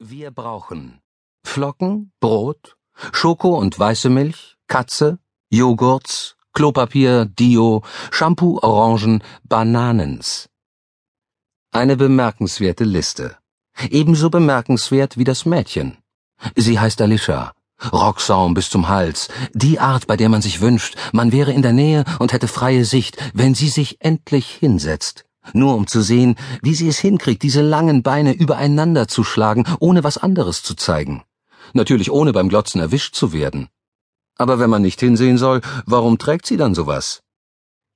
Wir brauchen Flocken, Brot, Schoko und weiße Milch, Katze, Joghurts, Klopapier, Dio, Shampoo, Orangen, Bananens. Eine bemerkenswerte Liste. Ebenso bemerkenswert wie das Mädchen. Sie heißt Alicia. Rocksaum bis zum Hals. Die Art, bei der man sich wünscht, man wäre in der Nähe und hätte freie Sicht, wenn sie sich endlich hinsetzt. Nur um zu sehen, wie sie es hinkriegt, diese langen Beine übereinander zu schlagen, ohne was anderes zu zeigen. Natürlich ohne beim Glotzen erwischt zu werden. Aber wenn man nicht hinsehen soll, warum trägt sie dann sowas?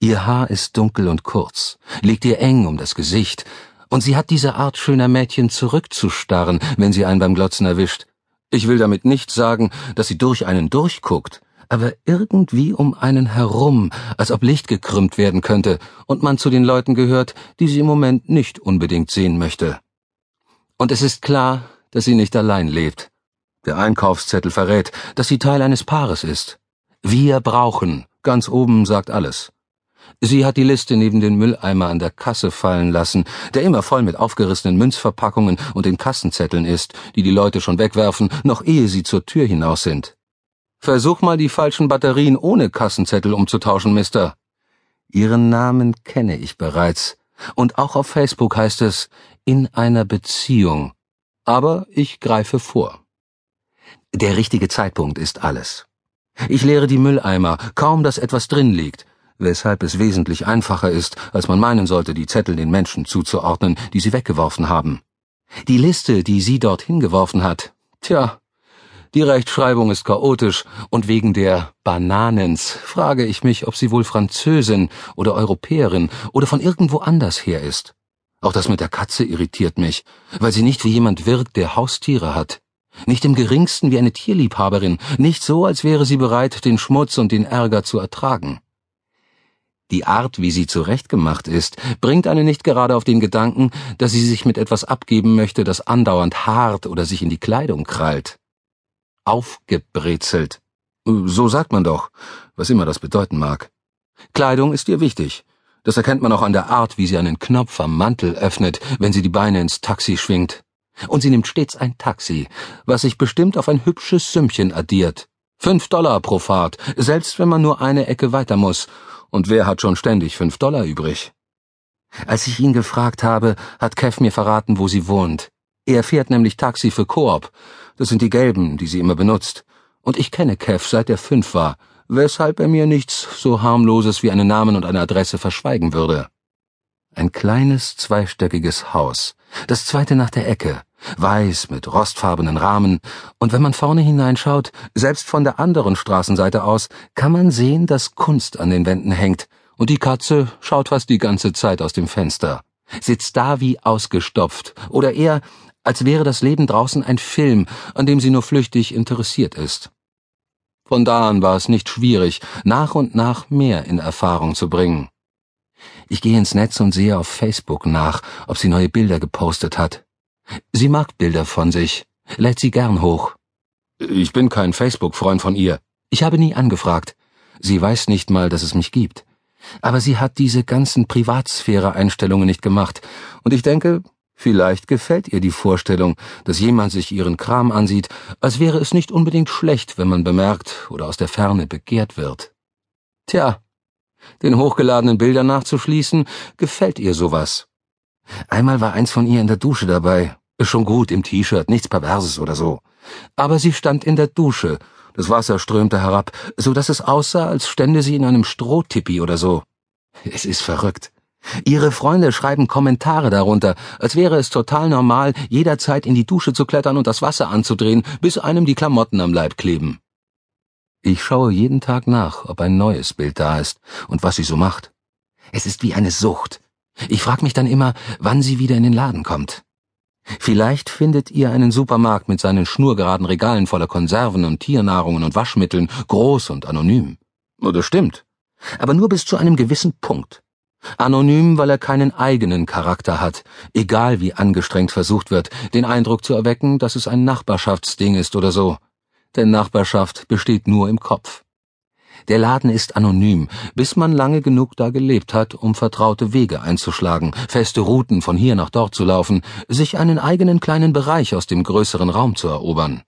Ihr Haar ist dunkel und kurz, liegt ihr eng um das Gesicht, und sie hat diese Art schöner Mädchen zurückzustarren, wenn sie einen beim Glotzen erwischt. Ich will damit nicht sagen, dass sie durch einen durchguckt, aber irgendwie um einen herum, als ob Licht gekrümmt werden könnte und man zu den Leuten gehört, die sie im Moment nicht unbedingt sehen möchte. Und es ist klar, dass sie nicht allein lebt. Der Einkaufszettel verrät, dass sie Teil eines Paares ist. Wir brauchen, ganz oben sagt alles. Sie hat die Liste neben den Mülleimer an der Kasse fallen lassen, der immer voll mit aufgerissenen Münzverpackungen und den Kassenzetteln ist, die die Leute schon wegwerfen, noch ehe sie zur Tür hinaus sind. Versuch mal die falschen Batterien ohne Kassenzettel umzutauschen, Mister. Ihren Namen kenne ich bereits, und auch auf Facebook heißt es in einer Beziehung. Aber ich greife vor. Der richtige Zeitpunkt ist alles. Ich leere die Mülleimer, kaum dass etwas drin liegt, weshalb es wesentlich einfacher ist, als man meinen sollte, die Zettel den Menschen zuzuordnen, die sie weggeworfen haben. Die Liste, die sie dorthin geworfen hat, tja, die Rechtschreibung ist chaotisch, und wegen der Bananens frage ich mich, ob sie wohl Französin oder Europäerin oder von irgendwo anders her ist. Auch das mit der Katze irritiert mich, weil sie nicht wie jemand wirkt, der Haustiere hat. Nicht im geringsten wie eine Tierliebhaberin, nicht so, als wäre sie bereit, den Schmutz und den Ärger zu ertragen. Die Art, wie sie zurechtgemacht ist, bringt einen nicht gerade auf den Gedanken, dass sie sich mit etwas abgeben möchte, das andauernd hart oder sich in die Kleidung krallt. Aufgebrezelt. So sagt man doch, was immer das bedeuten mag. Kleidung ist ihr wichtig. Das erkennt man auch an der Art, wie sie einen Knopf am Mantel öffnet, wenn sie die Beine ins Taxi schwingt. Und sie nimmt stets ein Taxi, was sich bestimmt auf ein hübsches Sümmchen addiert. Fünf Dollar pro Fahrt, selbst wenn man nur eine Ecke weiter muss, und wer hat schon ständig fünf Dollar übrig? Als ich ihn gefragt habe, hat Kev mir verraten, wo sie wohnt. Er fährt nämlich Taxi für Coop. Das sind die gelben, die sie immer benutzt. Und ich kenne Kev, seit er fünf war, weshalb er mir nichts so harmloses wie einen Namen und eine Adresse verschweigen würde. Ein kleines zweistöckiges Haus, das zweite nach der Ecke, weiß mit rostfarbenen Rahmen, und wenn man vorne hineinschaut, selbst von der anderen Straßenseite aus, kann man sehen, dass Kunst an den Wänden hängt, und die Katze schaut fast die ganze Zeit aus dem Fenster, sitzt da wie ausgestopft, oder eher, als wäre das Leben draußen ein Film, an dem sie nur flüchtig interessiert ist. Von da an war es nicht schwierig, nach und nach mehr in Erfahrung zu bringen. Ich gehe ins Netz und sehe auf Facebook nach, ob sie neue Bilder gepostet hat. Sie mag Bilder von sich, lädt sie gern hoch. Ich bin kein Facebook-Freund von ihr. Ich habe nie angefragt. Sie weiß nicht mal, dass es mich gibt. Aber sie hat diese ganzen Privatsphäre-Einstellungen nicht gemacht, und ich denke, vielleicht gefällt ihr die Vorstellung, dass jemand sich ihren Kram ansieht, als wäre es nicht unbedingt schlecht, wenn man bemerkt oder aus der Ferne begehrt wird. Tja, den hochgeladenen Bildern nachzuschließen, gefällt ihr sowas. Einmal war eins von ihr in der Dusche dabei. Schon gut im T-Shirt, nichts Perverses oder so. Aber sie stand in der Dusche. Das Wasser strömte herab, so dass es aussah, als stände sie in einem Strohtippi oder so. Es ist verrückt. Ihre Freunde schreiben Kommentare darunter, als wäre es total normal, jederzeit in die Dusche zu klettern und das Wasser anzudrehen, bis einem die Klamotten am Leib kleben. Ich schaue jeden Tag nach, ob ein neues Bild da ist und was sie so macht. Es ist wie eine Sucht. Ich frag mich dann immer, wann sie wieder in den Laden kommt. Vielleicht findet ihr einen Supermarkt mit seinen schnurgeraden Regalen voller Konserven und Tiernahrungen und Waschmitteln groß und anonym. Das stimmt. Aber nur bis zu einem gewissen Punkt. Anonym, weil er keinen eigenen Charakter hat, egal wie angestrengt versucht wird, den Eindruck zu erwecken, dass es ein Nachbarschaftsding ist oder so. Denn Nachbarschaft besteht nur im Kopf. Der Laden ist anonym, bis man lange genug da gelebt hat, um vertraute Wege einzuschlagen, feste Routen von hier nach dort zu laufen, sich einen eigenen kleinen Bereich aus dem größeren Raum zu erobern.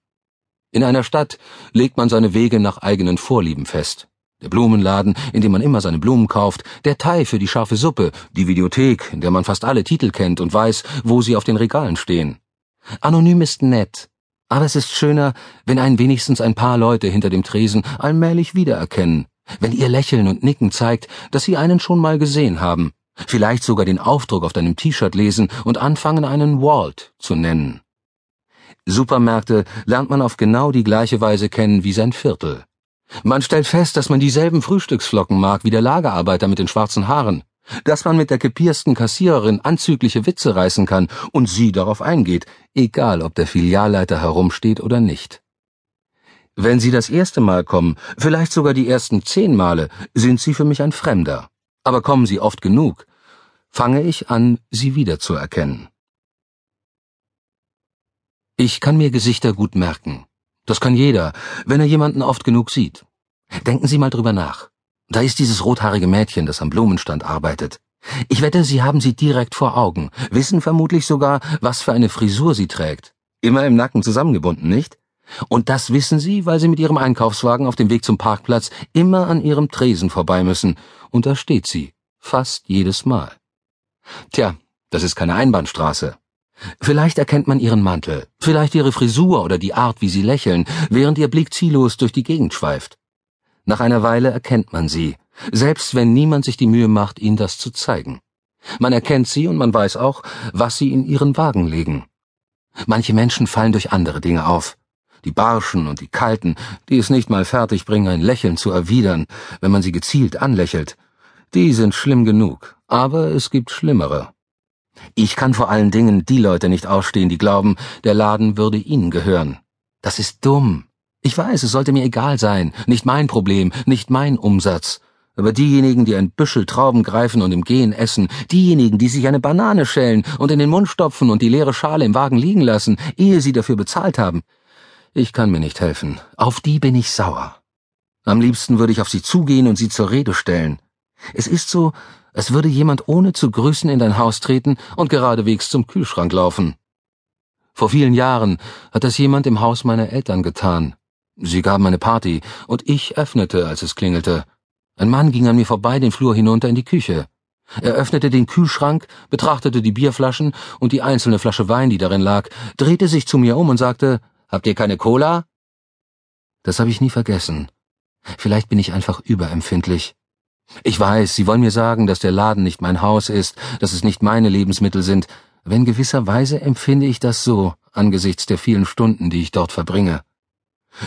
In einer Stadt legt man seine Wege nach eigenen Vorlieben fest. Der Blumenladen, in dem man immer seine Blumen kauft, der Thai für die scharfe Suppe, die Videothek, in der man fast alle Titel kennt und weiß, wo sie auf den Regalen stehen. Anonym ist nett, aber es ist schöner, wenn einen wenigstens ein paar Leute hinter dem Tresen allmählich wiedererkennen, wenn ihr Lächeln und Nicken zeigt, dass sie einen schon mal gesehen haben, vielleicht sogar den Aufdruck auf deinem T-Shirt lesen und anfangen, einen Walt zu nennen. Supermärkte lernt man auf genau die gleiche Weise kennen wie sein Viertel. Man stellt fest, dass man dieselben Frühstücksflocken mag wie der Lagerarbeiter mit den schwarzen Haaren, dass man mit der kepiersten Kassiererin anzügliche Witze reißen kann und sie darauf eingeht, egal ob der Filialleiter herumsteht oder nicht. Wenn Sie das erste Mal kommen, vielleicht sogar die ersten zehn Male, sind Sie für mich ein Fremder. Aber kommen Sie oft genug, fange ich an, Sie wiederzuerkennen. Ich kann mir Gesichter gut merken. Das kann jeder, wenn er jemanden oft genug sieht. Denken Sie mal drüber nach. Da ist dieses rothaarige Mädchen, das am Blumenstand arbeitet. Ich wette, Sie haben sie direkt vor Augen, wissen vermutlich sogar, was für eine Frisur sie trägt. Immer im Nacken zusammengebunden, nicht? Und das wissen Sie, weil Sie mit Ihrem Einkaufswagen auf dem Weg zum Parkplatz immer an Ihrem Tresen vorbei müssen, und da steht sie, fast jedes Mal. Tja, das ist keine Einbahnstraße. Vielleicht erkennt man ihren Mantel, vielleicht ihre Frisur oder die Art, wie sie lächeln, während ihr Blick ziellos durch die Gegend schweift. Nach einer Weile erkennt man sie, selbst wenn niemand sich die Mühe macht, ihnen das zu zeigen. Man erkennt sie und man weiß auch, was sie in ihren Wagen legen. Manche Menschen fallen durch andere Dinge auf. Die Barschen und die Kalten, die es nicht mal fertig bringen, ein Lächeln zu erwidern, wenn man sie gezielt anlächelt. Die sind schlimm genug, aber es gibt schlimmere. Ich kann vor allen Dingen die Leute nicht ausstehen, die glauben, der Laden würde ihnen gehören. Das ist dumm. Ich weiß, es sollte mir egal sein, nicht mein Problem, nicht mein Umsatz. Aber diejenigen, die ein Büschel Trauben greifen und im Gehen essen, diejenigen, die sich eine Banane schälen und in den Mund stopfen und die leere Schale im Wagen liegen lassen, ehe sie dafür bezahlt haben, ich kann mir nicht helfen. Auf die bin ich sauer. Am liebsten würde ich auf sie zugehen und sie zur Rede stellen. Es ist so, es würde jemand ohne zu grüßen in dein Haus treten und geradewegs zum Kühlschrank laufen. Vor vielen Jahren hat das jemand im Haus meiner Eltern getan. Sie gaben eine Party, und ich öffnete, als es klingelte. Ein Mann ging an mir vorbei den Flur hinunter in die Küche. Er öffnete den Kühlschrank, betrachtete die Bierflaschen und die einzelne Flasche Wein, die darin lag, drehte sich zu mir um und sagte, Habt ihr keine Cola? Das habe ich nie vergessen. Vielleicht bin ich einfach überempfindlich. Ich weiß, Sie wollen mir sagen, dass der Laden nicht mein Haus ist, dass es nicht meine Lebensmittel sind, aber in gewisser Weise empfinde ich das so, angesichts der vielen Stunden, die ich dort verbringe.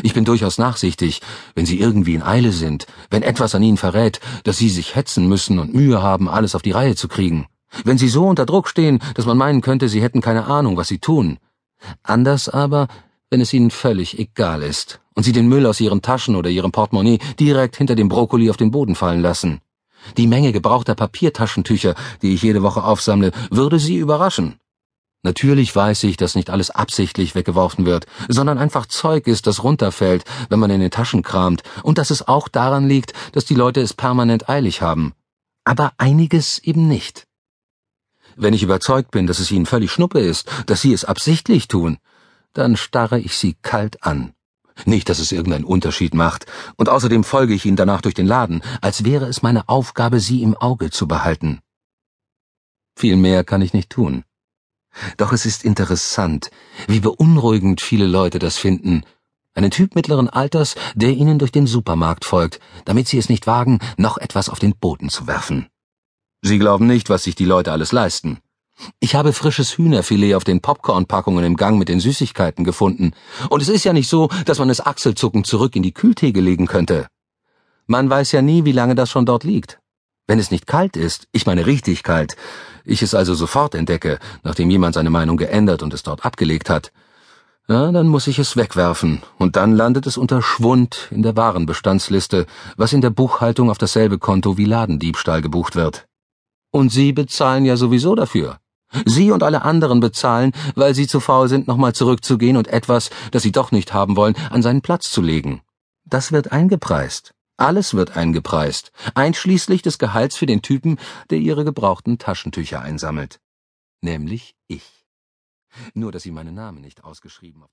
Ich bin durchaus nachsichtig, wenn Sie irgendwie in Eile sind, wenn etwas an Ihnen verrät, dass Sie sich hetzen müssen und Mühe haben, alles auf die Reihe zu kriegen. Wenn Sie so unter Druck stehen, dass man meinen könnte, Sie hätten keine Ahnung, was Sie tun. Anders aber, wenn es Ihnen völlig egal ist und Sie den Müll aus Ihren Taschen oder Ihrem Portemonnaie direkt hinter dem Brokkoli auf den Boden fallen lassen. Die Menge gebrauchter Papiertaschentücher, die ich jede Woche aufsammle, würde Sie überraschen. Natürlich weiß ich, dass nicht alles absichtlich weggeworfen wird, sondern einfach Zeug ist, das runterfällt, wenn man in den Taschen kramt, und dass es auch daran liegt, dass die Leute es permanent eilig haben. Aber einiges eben nicht. Wenn ich überzeugt bin, dass es ihnen völlig Schnuppe ist, dass sie es absichtlich tun, dann starre ich sie kalt an. Nicht, dass es irgendeinen Unterschied macht, und außerdem folge ich ihnen danach durch den Laden, als wäre es meine Aufgabe, sie im Auge zu behalten. Viel mehr kann ich nicht tun. Doch es ist interessant, wie beunruhigend viele Leute das finden, einen Typ mittleren Alters, der ihnen durch den Supermarkt folgt, damit sie es nicht wagen, noch etwas auf den Boden zu werfen. Sie glauben nicht, was sich die Leute alles leisten. Ich habe frisches Hühnerfilet auf den Popcornpackungen im Gang mit den Süßigkeiten gefunden. Und es ist ja nicht so, dass man es achselzuckend zurück in die Kühltheke legen könnte. Man weiß ja nie, wie lange das schon dort liegt. Wenn es nicht kalt ist, ich meine richtig kalt, ich es also sofort entdecke, nachdem jemand seine Meinung geändert und es dort abgelegt hat, ja, dann muss ich es wegwerfen, und dann landet es unter Schwund in der Warenbestandsliste, was in der Buchhaltung auf dasselbe Konto wie Ladendiebstahl gebucht wird. Und Sie bezahlen ja sowieso dafür. Sie und alle anderen bezahlen, weil sie zu faul sind, nochmal zurückzugehen und etwas, das sie doch nicht haben wollen, an seinen Platz zu legen. Das wird eingepreist. Alles wird eingepreist, einschließlich des Gehalts für den Typen, der ihre gebrauchten Taschentücher einsammelt. Nämlich ich. Nur dass sie meinen Namen nicht ausgeschrieben